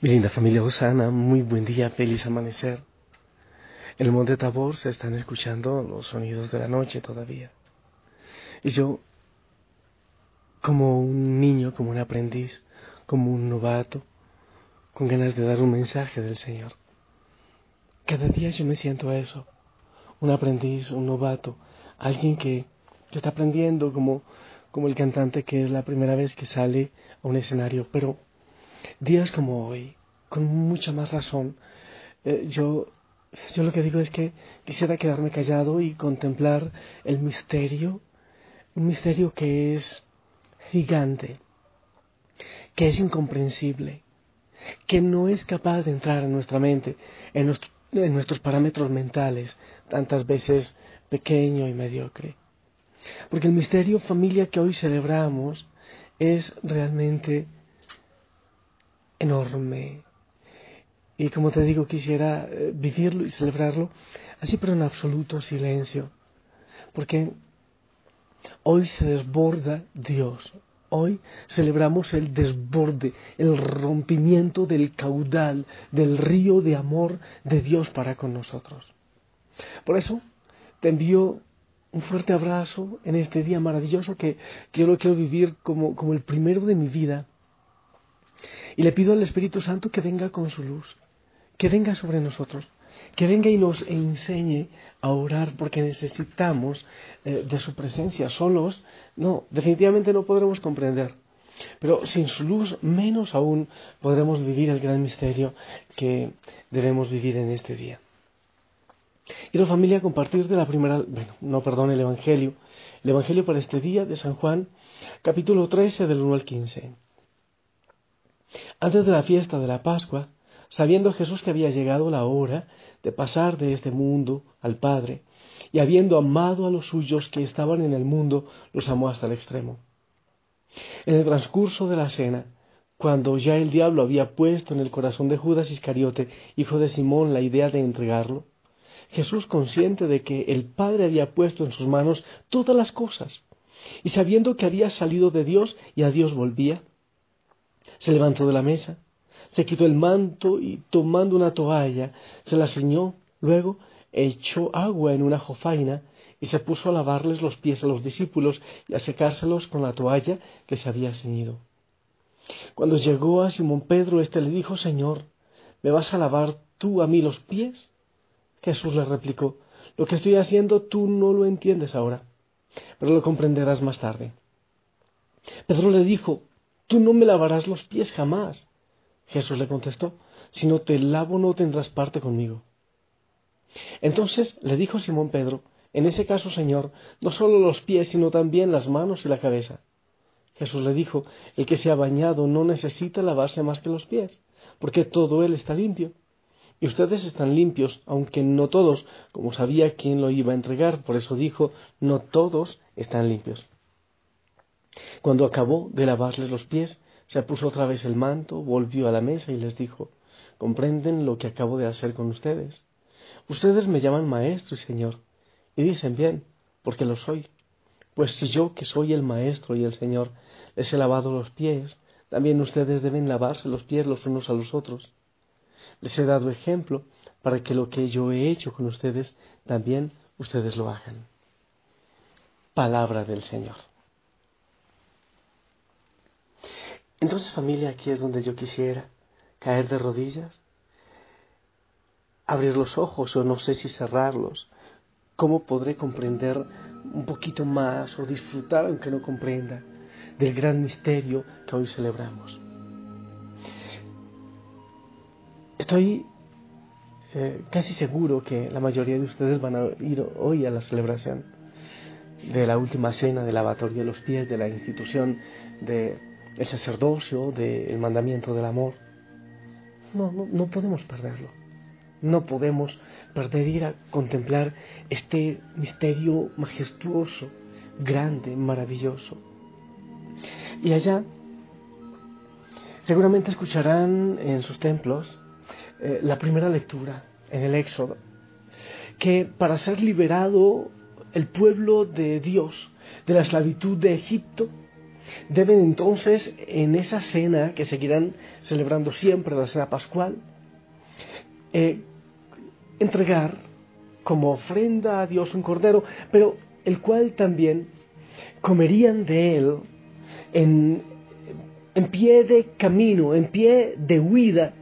Mi linda familia Osana, muy buen día, feliz amanecer. En el monte Tabor se están escuchando los sonidos de la noche todavía. Y yo, como un niño, como un aprendiz, como un novato, con ganas de dar un mensaje del Señor. Cada día yo me siento a eso, un aprendiz, un novato, alguien que, que está aprendiendo como, como el cantante que es la primera vez que sale a un escenario, pero días como hoy, con mucha más razón, eh, yo, yo lo que digo es que quisiera quedarme callado y contemplar el misterio, un misterio que es gigante, que es incomprensible, que no es capaz de entrar en nuestra mente, en, en nuestros parámetros mentales, tantas veces pequeño y mediocre. Porque el misterio familia que hoy celebramos es realmente enorme. Y como te digo, quisiera eh, vivirlo y celebrarlo así, pero en absoluto silencio. Porque hoy se desborda Dios. Hoy celebramos el desborde, el rompimiento del caudal, del río de amor de Dios para con nosotros. Por eso te envío un fuerte abrazo en este día maravilloso que, que yo lo quiero vivir como, como el primero de mi vida y le pido al Espíritu Santo que venga con su luz, que venga sobre nosotros, que venga y nos enseñe a orar porque necesitamos eh, de su presencia. Solos, no, definitivamente no podremos comprender. Pero sin su luz, menos aún podremos vivir el gran misterio que debemos vivir en este día. Quiero familia compartir de la primera, bueno, no perdón, el Evangelio, el Evangelio para este día de San Juan, capítulo 13 del 1 al 15. Antes de la fiesta de la Pascua, sabiendo Jesús que había llegado la hora de pasar de este mundo al Padre, y habiendo amado a los suyos que estaban en el mundo, los amó hasta el extremo. En el transcurso de la cena, cuando ya el diablo había puesto en el corazón de Judas Iscariote, hijo de Simón, la idea de entregarlo, Jesús, consciente de que el Padre había puesto en sus manos todas las cosas, y sabiendo que había salido de Dios y a Dios volvía, se levantó de la mesa, se quitó el manto y tomando una toalla, se la ceñó, luego echó agua en una jofaina y se puso a lavarles los pies a los discípulos y a secárselos con la toalla que se había ceñido. Cuando llegó a Simón Pedro, éste le dijo, Señor, ¿me vas a lavar tú a mí los pies? Jesús le replicó, lo que estoy haciendo tú no lo entiendes ahora, pero lo comprenderás más tarde. Pedro le dijo, Tú no me lavarás los pies jamás. Jesús le contestó, si no te lavo no tendrás parte conmigo. Entonces le dijo Simón Pedro, en ese caso, Señor, no solo los pies, sino también las manos y la cabeza. Jesús le dijo, el que se ha bañado no necesita lavarse más que los pies, porque todo él está limpio. Y ustedes están limpios, aunque no todos, como sabía quién lo iba a entregar, por eso dijo, no todos están limpios. Cuando acabó de lavarles los pies, se puso otra vez el manto, volvió a la mesa y les dijo, ¿comprenden lo que acabo de hacer con ustedes? Ustedes me llaman maestro y señor, y dicen bien, porque lo soy. Pues si yo, que soy el maestro y el señor, les he lavado los pies, también ustedes deben lavarse los pies los unos a los otros. Les he dado ejemplo para que lo que yo he hecho con ustedes, también ustedes lo hagan. Palabra del Señor. Entonces familia, aquí es donde yo quisiera caer de rodillas, abrir los ojos o no sé si cerrarlos. ¿Cómo podré comprender un poquito más o disfrutar, aunque no comprenda, del gran misterio que hoy celebramos? Estoy eh, casi seguro que la mayoría de ustedes van a ir hoy a la celebración. de la última cena, del lavatorio de los pies, de la institución del sacerdocio, del mandamiento del amor. No, no, no podemos perderlo. No podemos perder ir a contemplar este misterio majestuoso, grande, maravilloso. Y allá seguramente escucharán en sus templos eh, la primera lectura en el Éxodo, que para ser liberado el pueblo de Dios de la esclavitud de Egipto, deben entonces en esa cena que seguirán celebrando siempre, la cena pascual, eh, entregar como ofrenda a Dios un cordero, pero el cual también comerían de él en, en pie de camino, en pie de huida,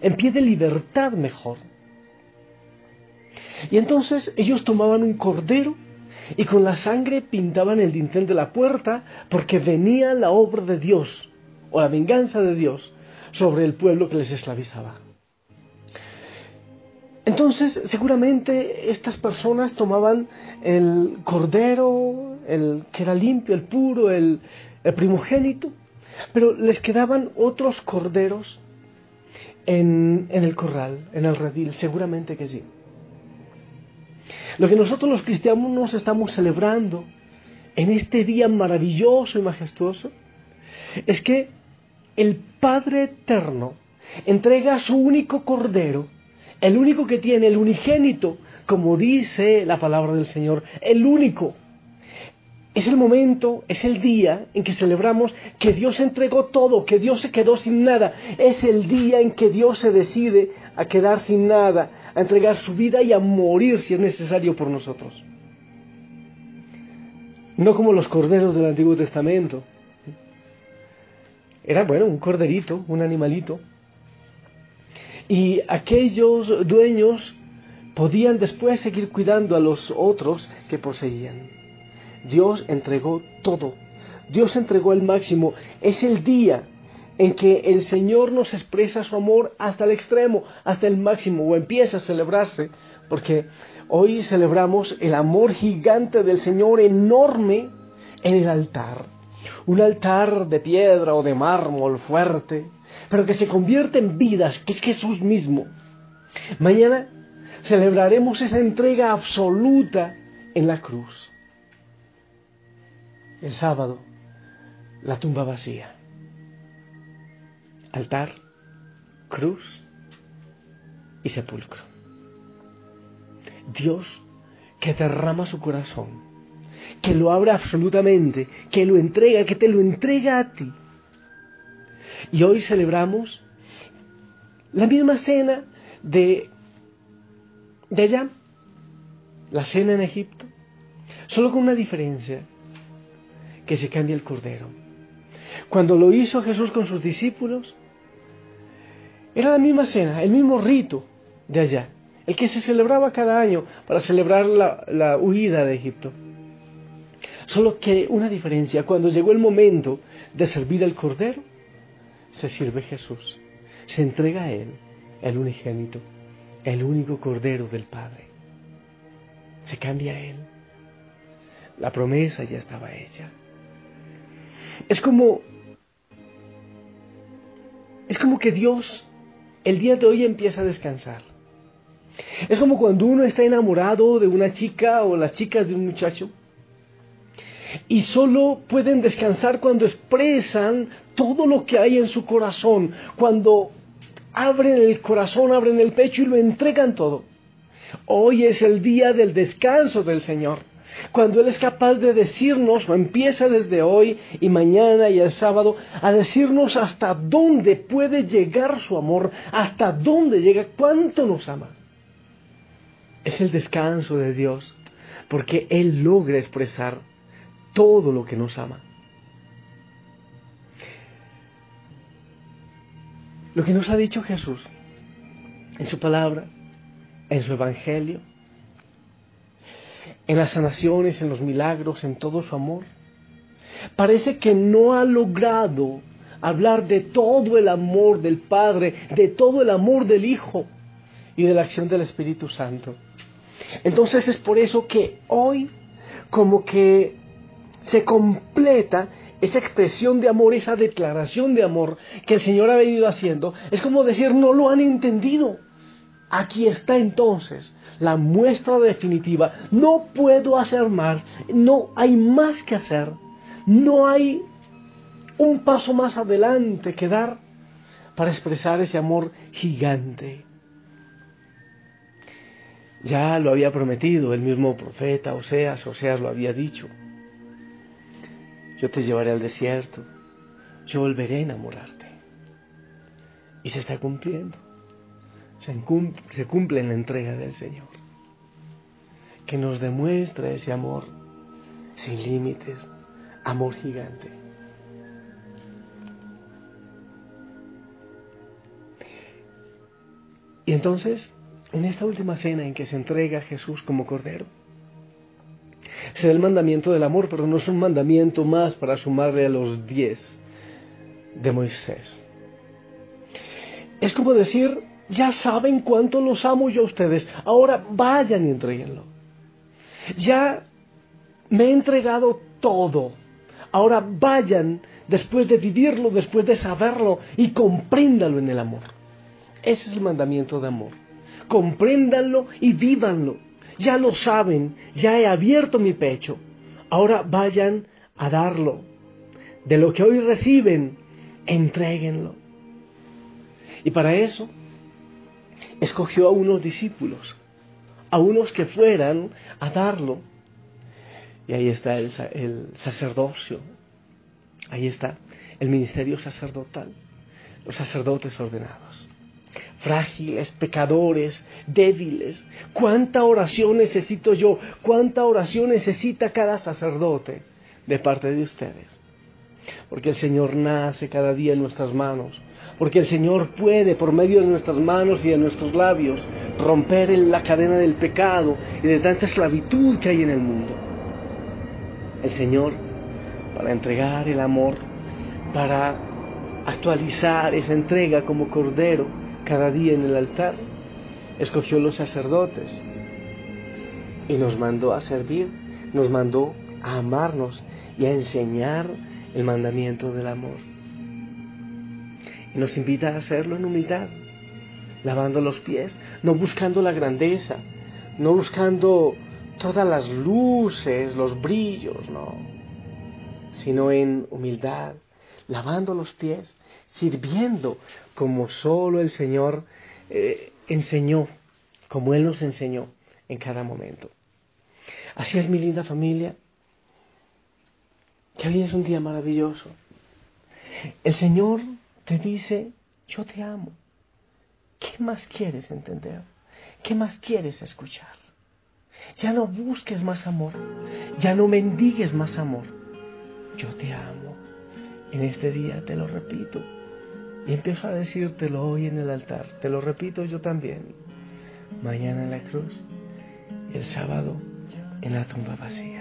en pie de libertad mejor. Y entonces ellos tomaban un cordero y con la sangre pintaban el dintel de la puerta porque venía la obra de Dios o la venganza de Dios sobre el pueblo que les esclavizaba. Entonces, seguramente estas personas tomaban el cordero, el que era limpio, el puro, el, primogénito, pero les quedaban otros corderos en, en el corral, en el redil, seguramente que sí. Lo que nosotros los cristianos nos estamos celebrando en este día maravilloso y majestuoso es que el Padre Eterno entrega su único cordero, el único que tiene, el unigénito, como dice la palabra del Señor, el único. Es el momento, es el día en que celebramos que Dios entregó todo, que Dios se quedó sin nada. Es el día en que Dios se decide a quedar sin nada, a entregar su vida y a morir si es necesario por nosotros. No como los corderos del Antiguo Testamento. Era, bueno, un corderito, un animalito. Y aquellos dueños podían después seguir cuidando a los otros que poseían. Dios entregó todo. Dios entregó el máximo. Es el día en que el Señor nos expresa su amor hasta el extremo, hasta el máximo, o empieza a celebrarse, porque hoy celebramos el amor gigante del Señor enorme en el altar. Un altar de piedra o de mármol fuerte, pero que se convierte en vidas, que es Jesús mismo. Mañana celebraremos esa entrega absoluta en la cruz. El sábado, la tumba vacía altar, cruz y sepulcro. Dios que derrama su corazón, que lo abre absolutamente, que lo entrega, que te lo entrega a ti. Y hoy celebramos la misma cena de, de allá, la cena en Egipto, solo con una diferencia, que se cambia el cordero. Cuando lo hizo Jesús con sus discípulos, era la misma cena, el mismo rito de allá, el que se celebraba cada año para celebrar la, huida de Egipto. Solo que una diferencia, cuando llegó el momento de servir al Cordero, se sirve Jesús, se entrega a Él, el unigénito, el único Cordero del Padre. Se cambia Él. La promesa ya estaba hecha. Es como, es como que Dios el día de hoy empieza a descansar. Es como cuando uno está enamorado de una chica o las chicas de un muchacho y solo pueden descansar cuando expresan todo lo que hay en su corazón, cuando abren el corazón, abren el pecho y lo entregan todo. Hoy es el día del descanso del Señor cuando Él es capaz de decirnos, o empieza desde hoy y mañana y el sábado, a decirnos hasta dónde puede llegar su amor, hasta dónde llega, cuánto nos ama. Es el descanso de Dios, porque Él logra expresar todo lo que nos ama. Lo que nos ha dicho Jesús en su palabra, en su evangelio, en las sanaciones, en los milagros, en todo su amor. Parece que no ha logrado hablar de todo el amor del Padre, de todo el amor del Hijo y de la acción del Espíritu Santo. Entonces es por eso que hoy, como que se completa esa expresión de amor, esa declaración de amor que el Señor ha venido haciendo, es como decir, no lo han entendido. Aquí está entonces la muestra definitiva. No puedo hacer más, no hay más que hacer, no hay un paso más adelante que dar para expresar ese amor gigante. Ya lo había prometido el mismo profeta Oseas, Oseas lo había dicho. Yo te llevaré al desierto, yo volveré a enamorarte. Y se está cumpliendo. Se cumple, en la entrega del Señor. Que nos demuestra ese amor sin límites, amor gigante. Y entonces, en esta última cena en que se entrega a Jesús como Cordero, se da el mandamiento del amor, pero no es un mandamiento más para sumarle a los diez de Moisés. Es como decir, ya saben cuánto los amo yo a ustedes, ahora vayan y entreguenlo. Ya me he entregado todo, ahora vayan después de vivirlo, después de saberlo y compréndalo en el amor. Ese es el mandamiento de amor. Compréndanlo y vívanlo. Ya lo saben, ya he abierto mi pecho. Ahora vayan a darlo. De lo que hoy reciben, entréguenlo. Y para eso, escogió a unos discípulos, a unos que fueran a darlo. Y ahí está el, sacerdocio, ahí está el ministerio sacerdotal, los sacerdotes ordenados frágiles, pecadores, débiles. ¿Cuánta oración necesito yo? ¿Cuánta oración necesita cada sacerdote de parte de ustedes? Porque el Señor nace cada día en nuestras manos. Porque el Señor puede, por medio de nuestras manos y de nuestros labios, romper la cadena del pecado y de tanta esclavitud que hay en el mundo. El Señor, para entregar el amor, para actualizar esa entrega como cordero, cada día en el altar, escogió los sacerdotes y nos mandó a servir, nos mandó a amarnos y a enseñar el mandamiento del amor. Nos invita a hacerlo en humildad, lavando los pies, no buscando la grandeza, no buscando todas las luces, los brillos, no, sino en humildad, lavando los pies, sirviendo como solo el Señor eh, enseñó, como Él nos enseñó en cada momento. Así es mi linda familia, que hoy es un día maravilloso. El Señor te dice, yo te amo. ¿Qué más quieres entender? ¿Qué más quieres escuchar? Ya no busques más amor, ya no mendigues más amor. Yo te amo. En este día te lo repito. Y empiezo a decírtelo hoy en el altar. Te lo repito yo también. Mañana en la cruz el sábado en la tumba vacía.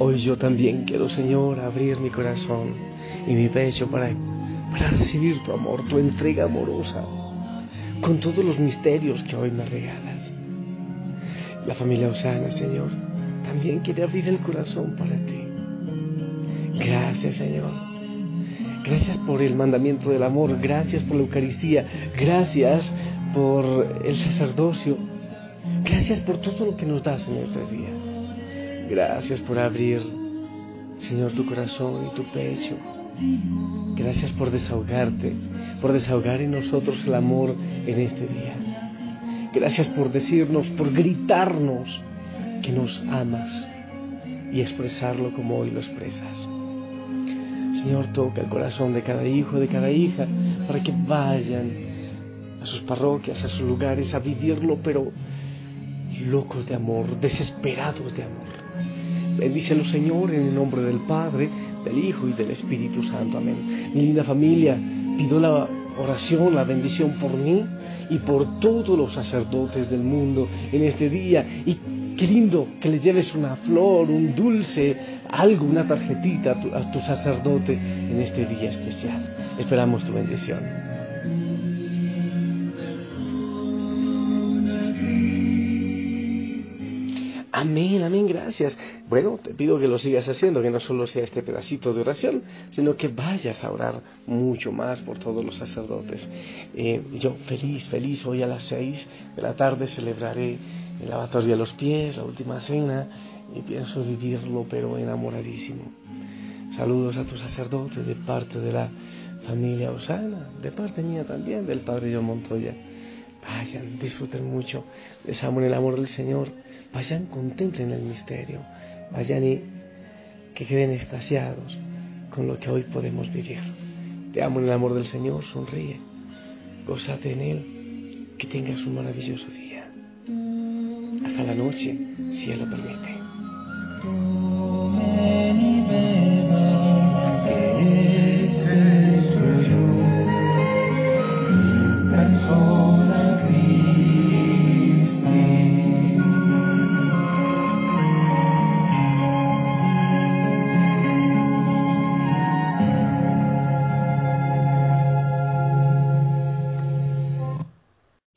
Hoy yo también quiero, Señor, abrir mi corazón y mi pecho para, para recibir tu amor, tu entrega amorosa, con todos los misterios que hoy me regalas. La familia Osana, Señor, también quiere abrir el corazón para ti. Gracias, Señor. Gracias por el mandamiento del amor, gracias por la Eucaristía, gracias por el sacerdocio, gracias por todo lo que nos das en este día. Gracias por abrir, Señor, tu corazón y tu pecho. Gracias por desahogarte, por desahogar en nosotros el amor en este día. Gracias por decirnos, por gritarnos que nos amas y expresarlo como hoy lo expresas. Señor, toca el corazón de cada hijo, de cada hija, para que vayan a sus parroquias, a sus lugares, a vivirlo, pero locos de amor, desesperados de amor. Bendícelo, Señor, en el nombre del Padre, del Hijo y del Espíritu Santo. Amén. Mi linda familia, pido la oración, la bendición por mí y por todos los sacerdotes del mundo en este día. Y qué lindo que le lleves una flor, un dulce, algo, una tarjetita a tu, a tu sacerdote en este día especial. Esperamos tu bendición. Amén, amén, gracias. Bueno, te pido que lo sigas haciendo, que no solo sea este pedacito de oración, sino que vayas a orar mucho más por todos los sacerdotes. Eh, yo feliz, feliz, hoy a las seis de la tarde celebraré el lavatorio de los pies, la última cena, y pienso vivirlo, pero enamoradísimo. Saludos a tu sacerdote de parte de la familia Osana, de parte mía también, del Padre John Montoya. Vayan, disfruten mucho, les el amor del Señor vayan, contemplen el misterio, vayan y que queden extasiados con lo que hoy podemos vivir. Te amo en el amor del Señor, sonríe, gózate en Él, que tengas un maravilloso día. Hasta la noche, si Él lo permite.